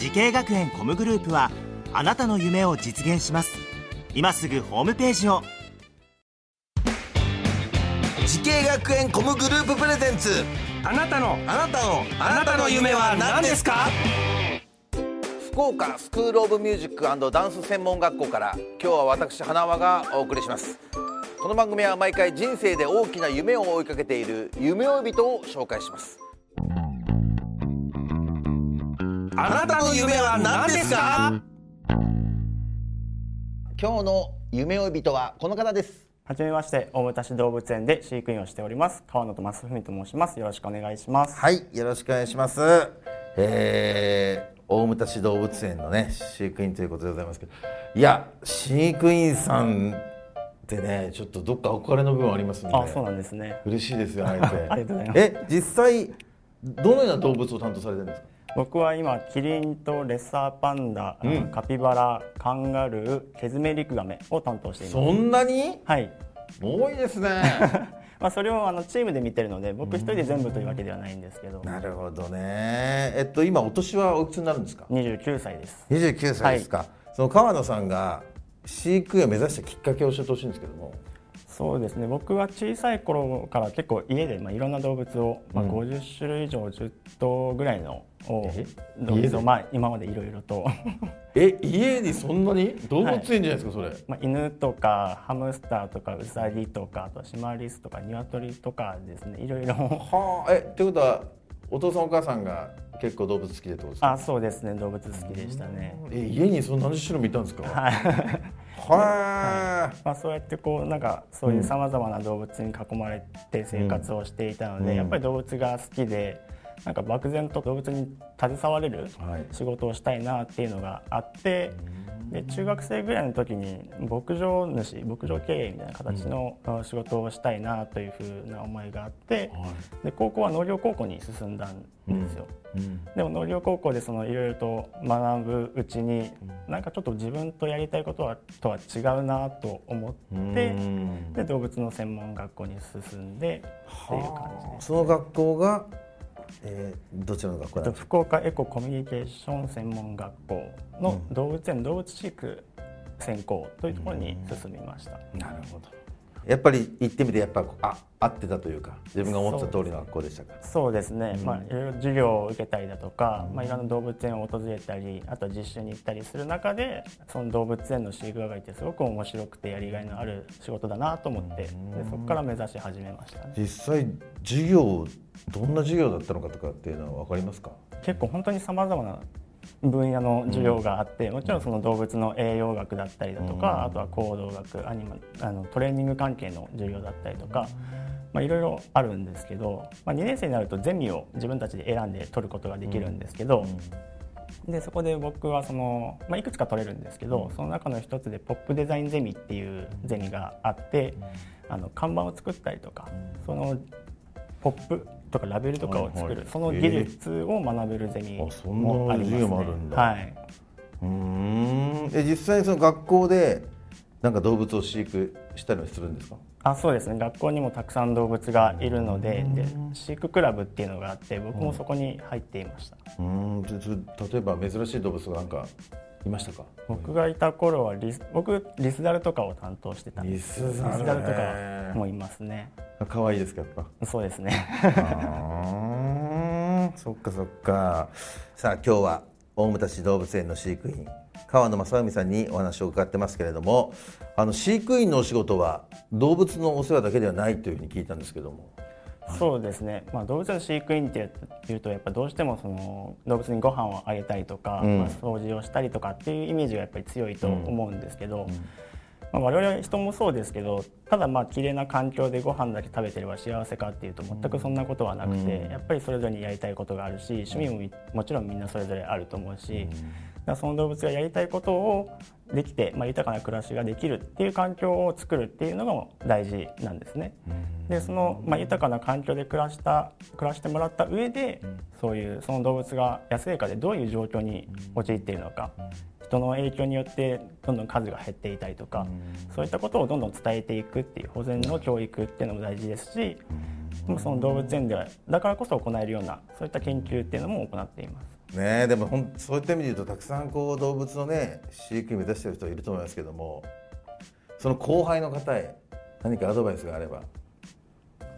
滋慶学園 COMグループはあなたの夢を実現します。今すぐホームページを。滋慶学園 COMグループプレゼンツ。あなたのあなたのあなたの夢は何ですか？福岡スクールオブミュージックダンス専門学校から今日は私花輪がお送りします。この番組は毎回人生で大きな夢を追いかけている夢追い人を紹介しますあなたの夢は何ですか？今日の夢追い人はこの方ですはじめまして、大牟田市動物園で飼育員をしております。川野と正文と申します。よろしくお願いします。はいよろしくお願いしますえー、大牟田市動物園のね飼育員ということでございますけどいや飼育員さんってねちょっとどっか憧れの部分ありますのであ、そうなんですね。嬉しいですよ会えて ありがとうございますえ実際どのような動物を担当されてるんですか？僕は今キリンとレッサーパンダ、うん。カピバラ、カンガルー、ケズメリクガメを担当しています。そんなに？はい。多いですね。まあそれをあのチームで見てるので、僕一人で全部というわけではないんですけど、なるほどね。えっと今お年はおいくつになるんですか？29歳です。29歳ですか、その川野さんが飼育員を目指したきっかけを教えてほしいんですけども。そうですね。僕は小さい頃から結構家で、まあ、いろんな動物を、まあ、うん。50種類以上10頭ぐらいのをまあ、今までいろいろと。え家にそんなに？動物園じゃないですか、それ？まあ、犬とかハムスターとかウサギとかあとはシマリスとかニワトリとかですね。いろいろ。はあ。えってことはお父さんお母さんが結構動物好きでってことですか？あそうですね。動物好きでしたね。え家にそんな何十種類もいたんですか？はい。はまあそうやってこうなんかそういうさまざまな動物に囲まれて生活をしていたので、うん。やっぱり動物が好きでなんか漠然と動物に携われるはい。仕事をしたいなっていうのがあって、で中学生ぐらいの時に牧場主牧場経営みたいな形のあ仕事をしたいなというふうな思いがあって、で高校は農業高校に進んだんですよ。うん。でも農業高校でそのいろいろと学ぶうちに、なんかちょっと自分とやりたいことはとは違うなと思って、うん。で動物の専門学校に進んでっていう感じです。その学校が、えー、どちらの学校ですか福岡エココミュニケーション専門学校の動物園動物飼育専攻というところに進みました。なるほど。やっぱり行ってみてやっぱあ合ってたというか自分が思ってた通りの学校でしたか？そうですね、まあ、いろいろ授業を受けたりだとか、まあ、いろんな動物園を訪れたりあとは実習に行ったりする中でその動物園の飼育係ってすごく面白くてやりがいのある仕事だなと思ってでそこから目指し始めましたね。実際授業どんな授業だったのかとかっていうのは分かりますか？結構本当にさまざまな分野の授業があって、もちろんその動物の栄養学だったりだとか、あとは行動学アニマあのトレーニング関係の授業だったりとか、まあ、いろいろあるんですけど、まあ、2年生になるとゼミを自分たちで選んで取ることができるんですけど、でそこで僕はその、まあ、いくつか取れるんですけど、その中の一つでポップデザインゼミっていうゼミがあって、あの看板を作ったりとか、そのポップとかラベルとかを作る、はいはいその技術を学べるゼミもあります、ね、授業もあるんだ。はい、うーん。え実際にその学校でなんか動物を飼育したりはするんですか？あそうですね。学校にもたくさん動物がいるのでで飼育クラブっていうのがあって僕もそこに入っていました、うーん。ちょちょ例えば珍しい動物がなんかいましたか？僕がいた頃はリス僕リスザルとかを担当してたんですリスザルね。リスザルとかもいますね可愛いですかやっぱ。そうですね。そっかそっか。さあ今日は大牟田市動物園の飼育員川野正臣さんにお話を伺ってますけれどもあの飼育員のお仕事は動物のお世話だけではないというふうに聞いたんですけども。そうですね、まあ、動物の飼育員っていうとやっぱどうしてもその動物にご飯をあげたりとか、うん。まあ、掃除をしたりとかっていうイメージがやっぱり強いと思うんですけど、まあ、我々人もそうですけどただまあ綺麗な環境でご飯だけ食べてれば幸せかっていうと全くそんなことはなくて、やっぱりそれぞれにやりたいことがあるし趣味ももちろんみんなそれぞれあると思うし、その動物がやりたいことをできて、まあ、豊かな暮らしができるっていう環境を作るっていうのが大事なんですね。でその、まあ、豊かな環境で暮らした暮らしてもらった上で、そういうその動物が野生下でどういう状況に陥っているのか、人の影響によってどんどん数が減っていたりとか、そういったことをどんどん伝えていくっていう保全の教育っていうのも大事ですし、その動物園ではだからこそ行えるようなそういった研究っていうのも行っています。ねでもほんそういった意味で言うとたくさんこう動物のね飼育目指してる人いると思いますけどもその後輩の方へ何かアドバイスがあれば。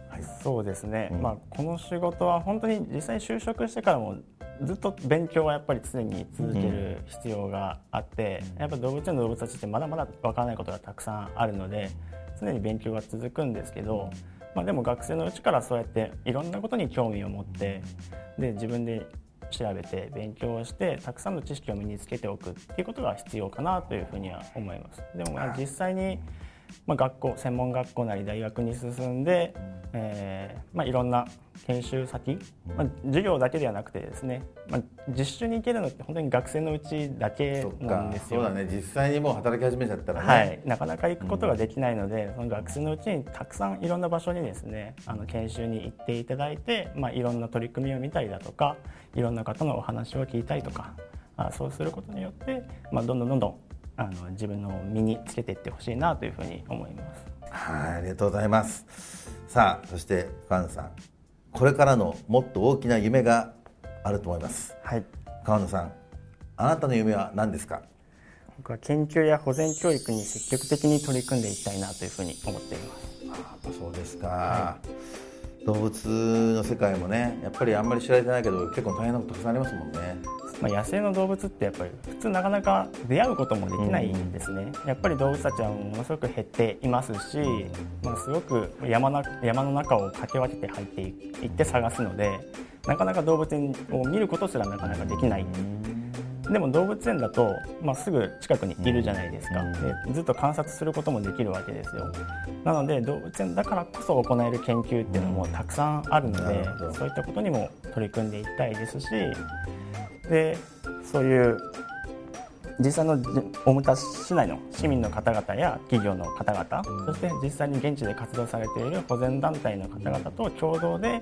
はい、そうですね、うん、まあ、この仕事は本当に実際就職してからもずっと勉強はやっぱり常に続ける必要があって、うん、やっぱ動物園の動物たちってまだまだわからないことがたくさんあるので常に勉強が続くんですけど、まあ、でも学生のうちからそうやっていろんなことに興味を持ってで自分で調べて勉強してたくさんの知識を身につけておくっていうことが必要かなというふうには思います。でも実際にまあ、学校専門学校なり大学に進んで、えーまあ、いろんな研修先、まあ、授業だけではなくてですね、まあ、実習に行けるのって本当に学生のうちだけなんですよ。そうだね。実際にもう働き始めちゃったらね、はい、なかなか行くことができないので、うん、その学生のうちにたくさんいろんな場所にですねあの研修に行っていただいて、まあ、いろんな取り組みを見たりだとかいろんな方のお話を聞いたりとかあそうすることによって、まあ、どんどんどんどんあの自分の身につけていってほしいなというふうに思います。はい、ありがとうございます。さあ、そして川野さん、これからのもっと大きな夢があると思います。はい。川野さん、あなたの夢は何ですか？僕は研究や保全教育に積極的に取り組んでいきたいなというふうに思っています。あそうですか。はい動物の世界もねやっぱりあんまり知られてないけど結構大変なことたくさんありますもんね。まあ、野生の動物ってやっぱり普通なかなか出会うこともできないんですね、うん、やっぱり動物たちはものすごく減っていますし、まあ、すごく山な山の中をかけ分けて入っていって探すのでなかなか動物園を見ることすらなかなかできない。でも動物園だと、まあ、すぐ近くにいるじゃないですか。でずっと観察することもできるわけですよ。なので動物園だからこそ行える研究っていうのもたくさんあるのでそういったことにも取り組んでいきたいですしでそういう実際の大牟田市内の市民の方々や企業の方々そして実際に現地で活動されている保全団体の方々と共同で、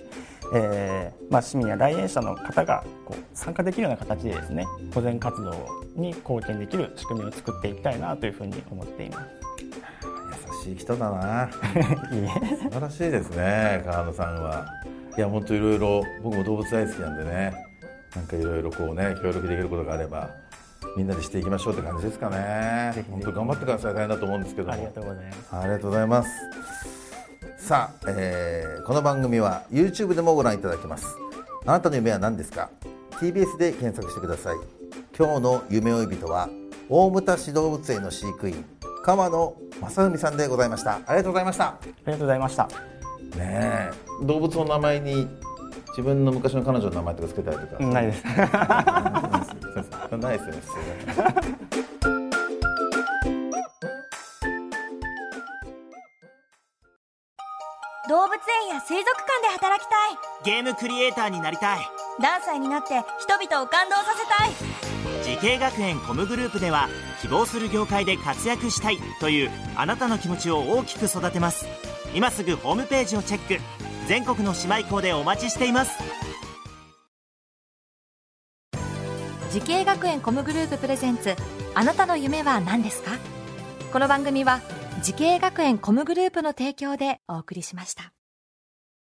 えーまあ、市民や来園者の方がこう参加できるような形でですね保全活動に貢献できる仕組みを作っていきたいなというふうに思っています。優しい人だな。素晴らしいですね川野さんは。いや本当いろいろ僕も動物大好きなんでねなんかいろいろこうね協力できることがあればみんなでしていきましょうって感じですかね。本当頑張ってください大変だと思うんですけどありがとうございます。ありがとうございます。さあ、えー、この番組は YouTube でもご覧いただけます。あなたの夢は何ですか ?TBS で検索してください。今日の夢追い人は大牟田市動物園の飼育員川野正文さんでございました。ありがとうございました。ありがとうございました。ねえ、動物の名前に自分の昔の彼女の名前とかつけたりとか。ないです。ないですよね。動物園や水族館で働きたい。ゲームクリエイターになりたい。ダンサーになって人々を感動させたい。滋慶学園 COMグループでは希望する業界で活躍したいというあなたの気持ちを大きく育てます。今すぐホームページをチェック。全国の姉妹校でお待ちしています滋慶学園 COMグループプレゼンツあなたの夢は何ですか？この番組は滋慶学園 COMグループの提供でお送りしました。